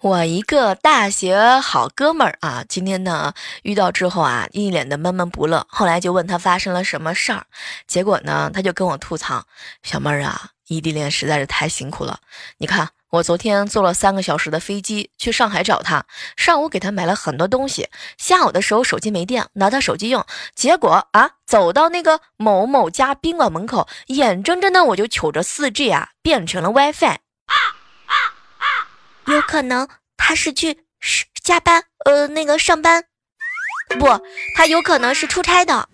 我一个大学好哥们儿啊，今天呢遇到之后啊，一脸的闷闷不乐。后来就问他发生了什么事儿，结果呢，他就跟我吐槽：“小妹儿啊，异地恋实在是太辛苦了。你看，我昨天坐了三个小时的飞机去上海找他，上午给他买了很多东西，下午的时候手机没电，拿他手机用，结果啊，走到那个某某家宾馆门口，眼睁睁的我就瞅着四 G 啊变成了 WiFi。”可能他是去是加班，呃，那个上班，不，他有可能是出差的。